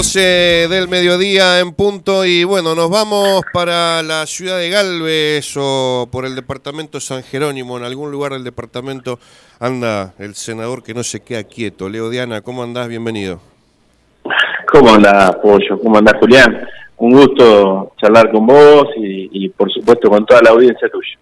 12 del mediodía en punto y bueno, nos vamos para la ciudad de Galvez o por el departamento San Jerónimo. En algún lugar del departamento anda el senador que no se queda quieto. Leo Diana, ¿cómo andás? Bienvenido. ¿Cómo andás, Pollo? ¿Cómo andás, Julián? Un gusto charlar con vos y, y por supuesto con toda la audiencia tuya.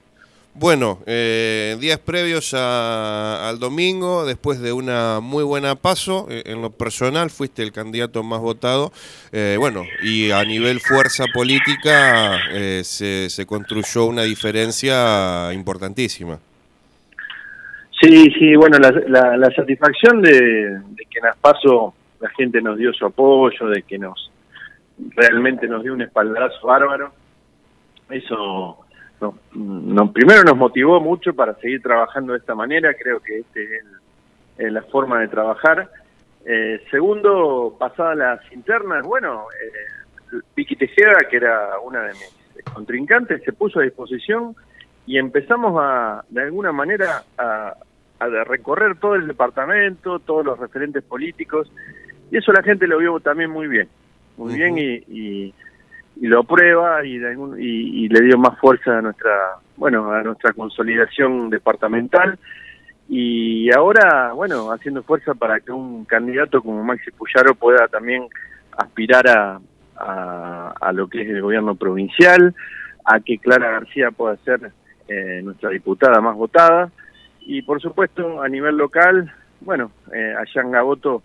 Bueno, eh, días previos al domingo, después de una muy buena paso, eh, en lo personal fuiste el candidato más votado, eh, bueno, y a nivel fuerza política se, se, construyó una diferencia importantísima. Sí, sí, bueno, la, la, satisfacción de, que en las paso la gente nos dio su apoyo, de que nos realmente nos dio un espaldarazo bárbaro, eso no, primero nos motivó mucho para seguir trabajando de esta manera, creo que esta es, la forma de trabajar. Eh, segundo, pasadas las internas, bueno, eh, Vicky Tejeda, que era una de mis contrincantes, se puso a disposición y empezamos a, de alguna manera, a, recorrer todo el departamento, todos los referentes políticos, y eso la gente lo vio también muy bien, muy bien y y lo aprueba y, y, le dio más fuerza a nuestra bueno a nuestra consolidación departamental. Y ahora bueno haciendo fuerza para que un candidato como Maxi Puyaro pueda también aspirar a, a, lo que es el gobierno provincial a que Clara García pueda ser eh, nuestra diputada más votada. Y por supuesto a nivel local bueno eh, allá en Gaboto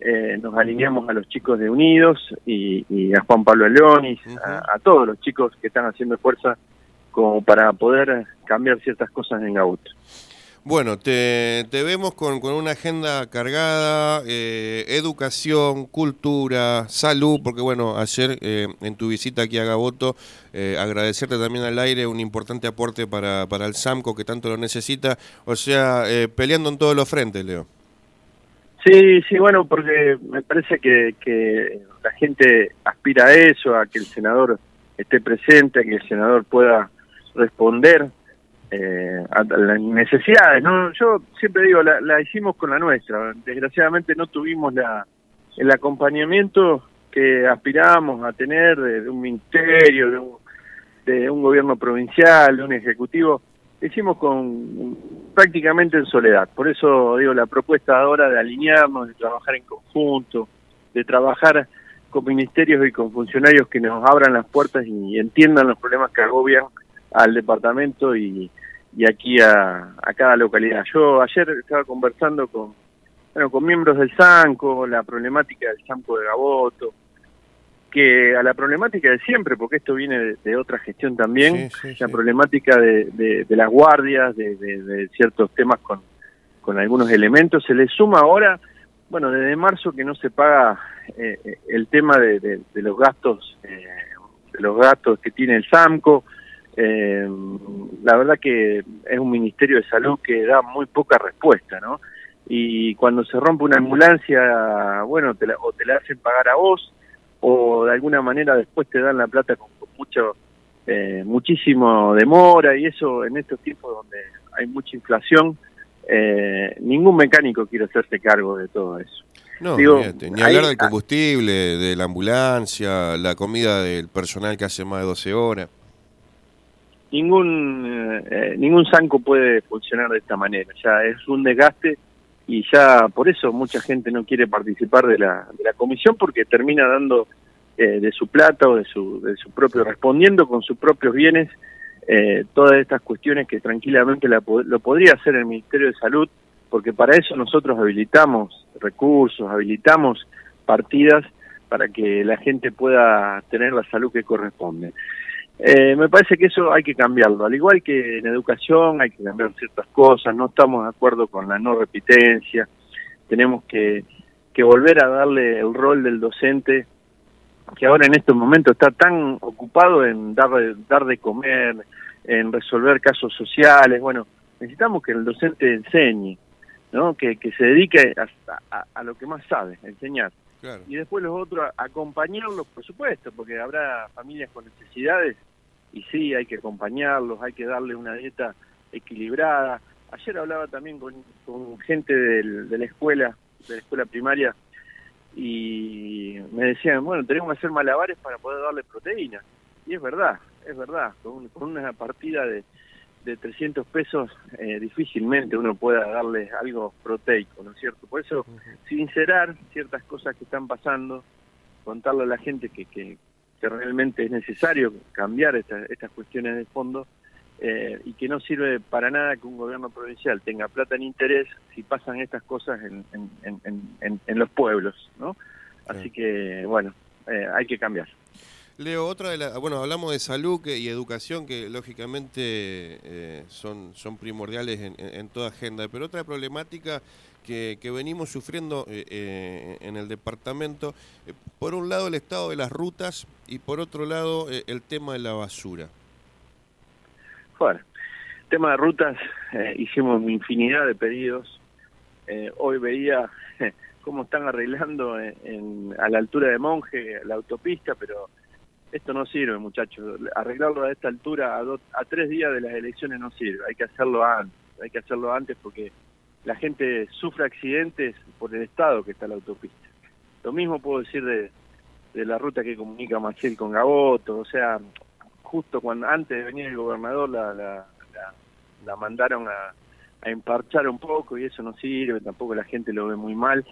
eh, nos alineamos a los chicos de Unidos y, a Juan Pablo León y a, todos los chicos que están haciendo fuerza como para poder cambiar ciertas cosas en Gaut. Bueno, te, vemos con, una agenda cargada, eh, educación, cultura, salud, porque bueno, ayer eh, en tu visita aquí a Gaboto, agradecerte también al aire un importante aporte para, para el SAMCO que tanto lo necesita, o sea, peleando en todos los frentes, Leo. Sí, sí, bueno, porque me parece que, que la gente aspira a eso, a que el senador esté presente, a que el senador pueda responder eh, a las necesidades. ¿no? Yo siempre digo, la, la, hicimos con la nuestra. Desgraciadamente no tuvimos la, el acompañamiento que aspirábamos a tener de, un ministerio, de un, de un gobierno provincial, de un ejecutivo hicimos con prácticamente en soledad. Por eso digo la propuesta ahora de alinearnos, de trabajar en conjunto, de trabajar con ministerios y con funcionarios que nos abran las puertas y entiendan los problemas que agobian al departamento y, y aquí a, a, cada localidad. Yo ayer estaba conversando con bueno, con miembros del SANCO, la problemática del SANCO de Gaboto, que a la problemática de siempre, porque esto viene de, otra gestión también, la problemática de, de, las guardias, de, ciertos temas con, con algunos elementos, se le suma ahora, bueno, desde marzo que no se paga eh, el tema de, los gastos, eh, de los gastos que tiene el SAMCO, eh, la verdad que es un Ministerio de Salud que da muy poca respuesta, ¿no? Y cuando se rompe una ambulancia, bueno, te o te la hacen pagar a vos, o de alguna manera después te dan la plata con, mucho eh, muchísimo demora y eso en estos tiempos donde hay mucha inflación eh, ningún mecánico quiere hacerse cargo de todo eso no, Digo, ni hablar del combustible, de la ambulancia, la comida del personal que hace más de 12 horas. Ningún eh, ningún zanco puede funcionar de esta manera, ya es un desgaste y ya por eso mucha gente no quiere participar de la, de la comisión porque termina dando eh, de su plata o de su, de su propio, respondiendo con sus propios bienes eh, todas estas cuestiones que tranquilamente la, lo podría hacer el Ministerio de Salud porque para eso nosotros habilitamos recursos, habilitamos partidas para que la gente pueda tener la salud que corresponde. Eh, me parece que eso hay que cambiarlo, al igual que en educación hay que cambiar ciertas cosas, no estamos de acuerdo con la no repitencia, tenemos que, que volver a darle el rol del docente que ahora en estos momentos está tan ocupado en dar, dar de comer, en resolver casos sociales, bueno, necesitamos que el docente enseñe, ¿no? que, que se dedique a, a lo que más sabe, enseñar. Y después los otros, acompañarlos, por supuesto, porque habrá familias con necesidades y sí, hay que acompañarlos, hay que darle una dieta equilibrada. Ayer hablaba también con, con gente de la escuela, de la escuela primaria, y me decían, bueno, tenemos que hacer malabares para poder darle proteína. Y es verdad, es verdad, con, una partida de, de 300 pesos eh, difícilmente uno pueda darle algo proteico, ¿no es cierto? Por eso, sincerar ciertas cosas que están pasando, contarle a la gente que, que, realmente es necesario cambiar estas cuestiones de fondo eh, y que no sirve para nada que un gobierno provincial tenga plata en interés si pasan estas cosas en, en, los pueblos, ¿no? Así que, bueno, eh, hay que cambiar. Leo, otra de las, bueno, hablamos de salud y educación que lógicamente eh, son, son primordiales en, toda agenda, pero otra problemática que, que venimos sufriendo en el departamento, por un lado el estado de las rutas y por otro lado el tema de la basura. Bueno, tema de rutas, eh, hicimos infinidad de pedidos. Eh, hoy veía cómo están arreglando en, a la altura de Monje la autopista, pero esto no sirve, muchachos. Arreglarlo a esta altura, a, a tres días de las elecciones, no sirve. Hay que hacerlo antes. Hay que hacerlo antes porque la gente sufre accidentes por el estado que está la autopista. Lo mismo puedo decir de, la ruta que comunica Maciel con Gaboto. O sea, justo cuando antes de venir el gobernador la, la, la, mandaron a, a, emparchar un poco y eso no sirve, tampoco la gente lo ve muy mal.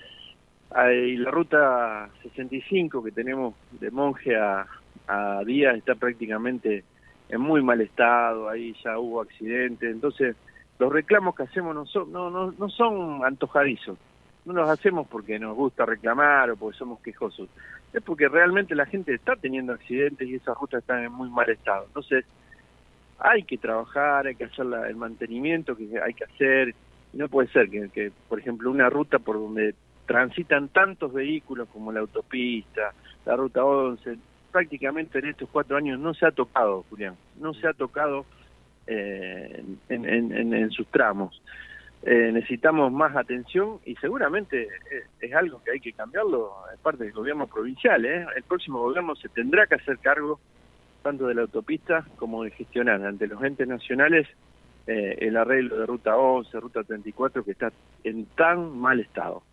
y la ruta 65 que tenemos de Monje a, a Díaz está prácticamente en muy mal estado, ahí ya hubo accidentes, entonces los reclamos que hacemos no son, no, no, no son antojadizos, no los hacemos porque nos gusta reclamar o porque somos quejosos, es porque realmente la gente está teniendo accidentes y esas rutas están en muy mal estado. Entonces, hay que trabajar, hay que hacer el mantenimiento que hay que hacer. No puede ser que, por ejemplo, una ruta por donde transitan tantos vehículos como la autopista, la ruta 11, prácticamente en estos cuatro años no se ha tocado, Julián, no se ha tocado eh, en sus tramos. Eh, necesitamos más atención y seguramente eh, es, algo que hay que cambiarlo en parte del gobierno provincial. ¿eh? El próximo gobierno se tendrá que hacer cargo tanto de la autopista como de gestionar ante los entes nacionales el arreglo de Ruta 11, Ruta 34, que está en tan mal estado.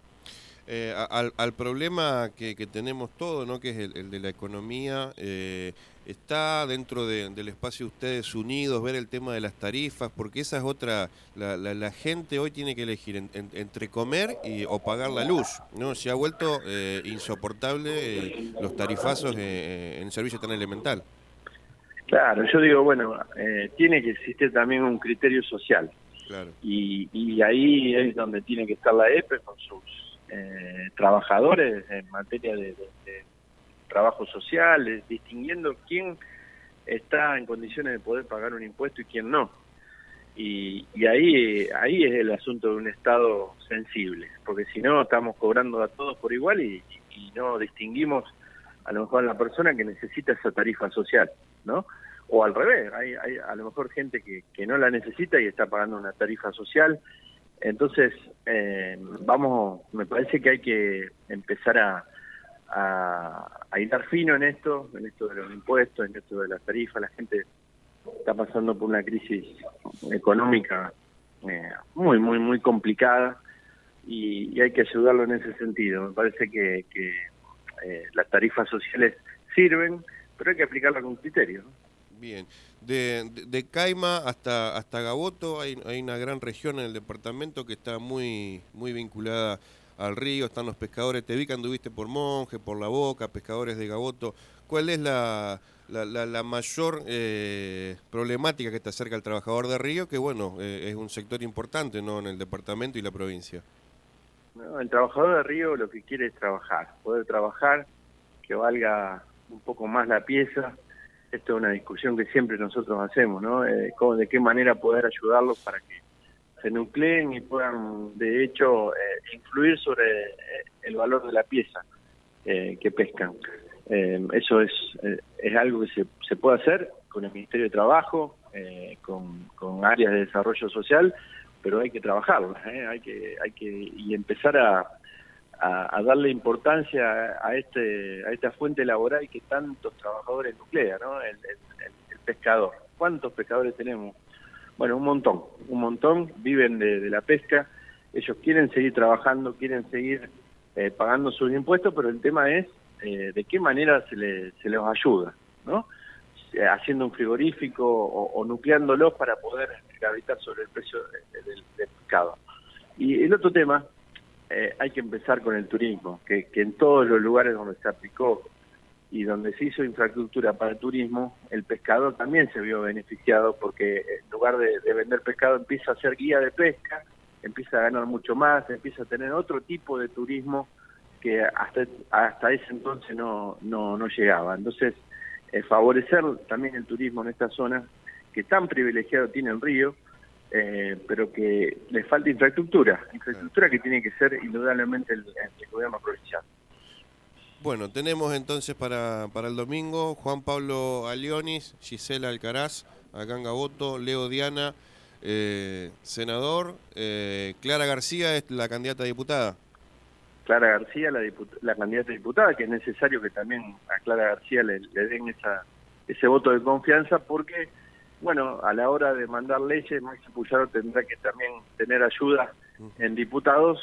Eh, al, al, problema que, que, tenemos todo, ¿no? que es el, de la economía, eh, está dentro del espacio de ustedes unidos, ver el tema de las tarifas, porque esa es otra, la, la, gente hoy tiene que elegir entre comer y, o pagar la luz, ¿no? Se ha vuelto eh, insoportable los tarifazos en un servicio tan elemental. Claro, yo digo, bueno, tiene que existir también un criterio social. Claro. Y, y ahí es donde tiene que estar la EPE con sus eh, trabajadores en materia de, trabajo social, distinguiendo quién está en condiciones de poder pagar un impuesto y quién no. Y, ahí ahí es el asunto de un Estado sensible, porque si no estamos cobrando a todos por igual y, no distinguimos a lo mejor a la persona que necesita esa tarifa social, ¿no? O al revés, hay, hay a lo mejor gente que, que no la necesita y está pagando una tarifa social entonces, eh, vamos, me parece que hay que empezar a, a, a fino en esto, en esto de los impuestos, en esto de las tarifas. La gente está pasando por una crisis económica eh, muy, muy, muy complicada y, hay que ayudarlo en ese sentido. Me parece que, que eh, las tarifas sociales sirven, pero hay que aplicarlas con criterio. Bien, de, de, Caima hasta, hasta Gaboto hay, hay una gran región en el departamento que está muy, muy vinculada al río, están los pescadores, te vi que anduviste por Monje, por La Boca, pescadores de Gaboto. ¿Cuál es la, la, mayor eh, problemática que te acerca al trabajador de río? Que bueno, eh, es un sector importante ¿no? en el departamento y la provincia. el trabajador de río lo que quiere es trabajar, poder trabajar, que valga un poco más la pieza, esto es una discusión que siempre nosotros hacemos, ¿no? Eh, de qué manera poder ayudarlos para que se nucleen y puedan, de hecho, eh, influir sobre eh, el valor de la pieza que pescan. eso es, es algo que se, se puede hacer con el Ministerio de Trabajo, con, con áreas de desarrollo social, pero hay que trabajarlo, hay que, hay que y empezar a, a, darle importancia a este a esta fuente laboral que tantos trabajadores nuclea, ¿no? El, pescador. ¿Cuántos pescadores tenemos? Bueno, un montón, un montón viven de, la pesca. Ellos quieren seguir trabajando, quieren seguir eh, pagando sus impuestos, pero el tema es eh, de qué manera se, le, se les ayuda, ¿no? Eh, haciendo un frigorífico o, nucleándolos para poder gravitar sobre el precio del, pescado. Y el otro tema, hay que empezar con el turismo, que, que en todos los lugares donde se aplicó y donde se hizo infraestructura para el turismo, el pescador también se vio beneficiado porque en lugar de, vender pescado empieza a ser guía de pesca, empieza a ganar mucho más, empieza a tener otro tipo de turismo que hasta hasta ese entonces no no, no llegaba. Entonces, eh, favorecer también el turismo en esta zona que tan privilegiado tiene el río, eh, pero que le falta infraestructura, infraestructura que tiene que ser indudablemente el gobierno provincial. Bueno, tenemos entonces para, para el domingo Juan Pablo Alionis, Gisela Alcaraz, acá en Gaboto, Leo Diana, eh, senador, eh, Clara García es la candidata a diputada. Clara García, la, la candidata a diputada, que es necesario que también a Clara García le, den esa, ese voto de confianza porque, bueno, a la hora de mandar leyes, Maxi Puyaro tendrá que también tener ayuda en diputados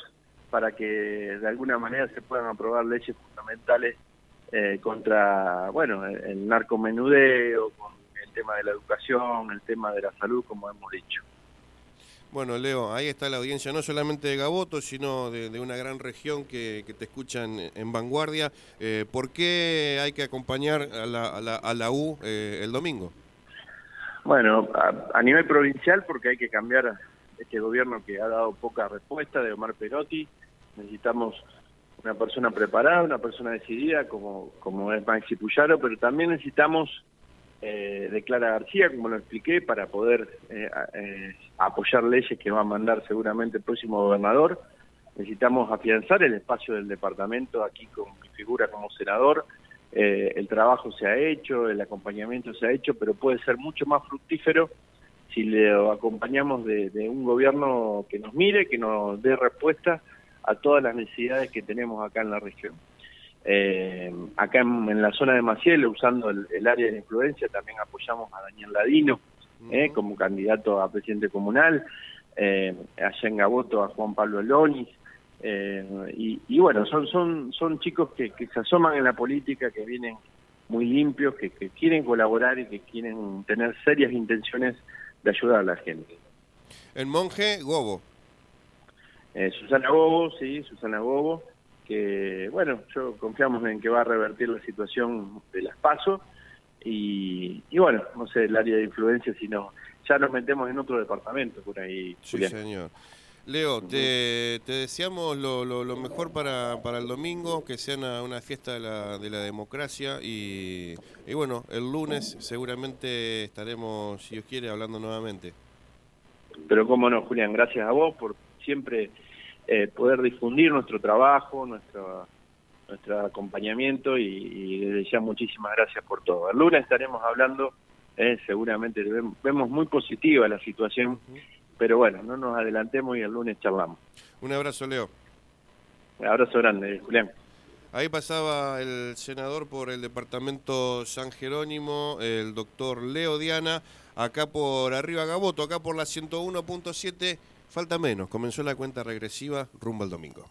para que de alguna manera se puedan aprobar leyes fundamentales eh, contra, bueno, el narcomenudeo, con el tema de la educación, el tema de la salud, como hemos dicho. Bueno, Leo, ahí está la audiencia, no solamente de Gaboto, sino de, una gran región que, te escuchan en vanguardia. Eh, ¿Por qué hay que acompañar a la, a la, U eh, el domingo? Bueno, a, a, nivel provincial, porque hay que cambiar este gobierno que ha dado poca respuesta de Omar Perotti. Necesitamos una persona preparada, una persona decidida como, como es Maxi Puyaro, pero también necesitamos eh, de Clara García, como lo expliqué, para poder eh, eh, apoyar leyes que va a mandar seguramente el próximo gobernador. Necesitamos afianzar el espacio del departamento aquí con mi figura como senador. El trabajo se ha hecho, el acompañamiento se ha hecho, pero puede ser mucho más fructífero si le acompañamos de, un gobierno que nos mire, que nos dé respuesta a todas las necesidades que tenemos acá en la región. Eh, acá en, la zona de Maciel, usando el, área de influencia, también apoyamos a Daniel Ladino eh, como candidato a presidente comunal, eh, allá en Gaboto a Juan Pablo Lonis, y, bueno, son, son, son chicos que, se asoman en la política, que vienen muy limpios, que quieren colaborar y que quieren tener serias intenciones de ayudar a la gente. El monje Gobo. Eh, Susana Gobo, sí, Susana Gobo, que bueno, yo confiamos en que va a revertir la situación de las pasos y, bueno, no sé el área de influencia, sino ya nos metemos en otro departamento por ahí. Sí, señor. Leo, te, deseamos lo, lo, mejor para, para, el domingo, que sea una, fiesta de la, de la democracia y, y, bueno, el lunes seguramente estaremos, si Dios quiere, hablando nuevamente. Pero cómo no, Julián, gracias a vos por siempre eh, poder difundir nuestro trabajo, nuestro, nuestro acompañamiento y, desde ya muchísimas gracias por todo. El lunes estaremos hablando, eh, seguramente vemos muy positiva la situación. Pero bueno, no nos adelantemos y el lunes charlamos. Un abrazo, Leo. Un abrazo grande, Julián. Ahí pasaba el senador por el departamento San Jerónimo, el doctor Leo Diana, acá por arriba Gaboto, acá por la 101.7, falta menos, comenzó la cuenta regresiva rumbo al domingo.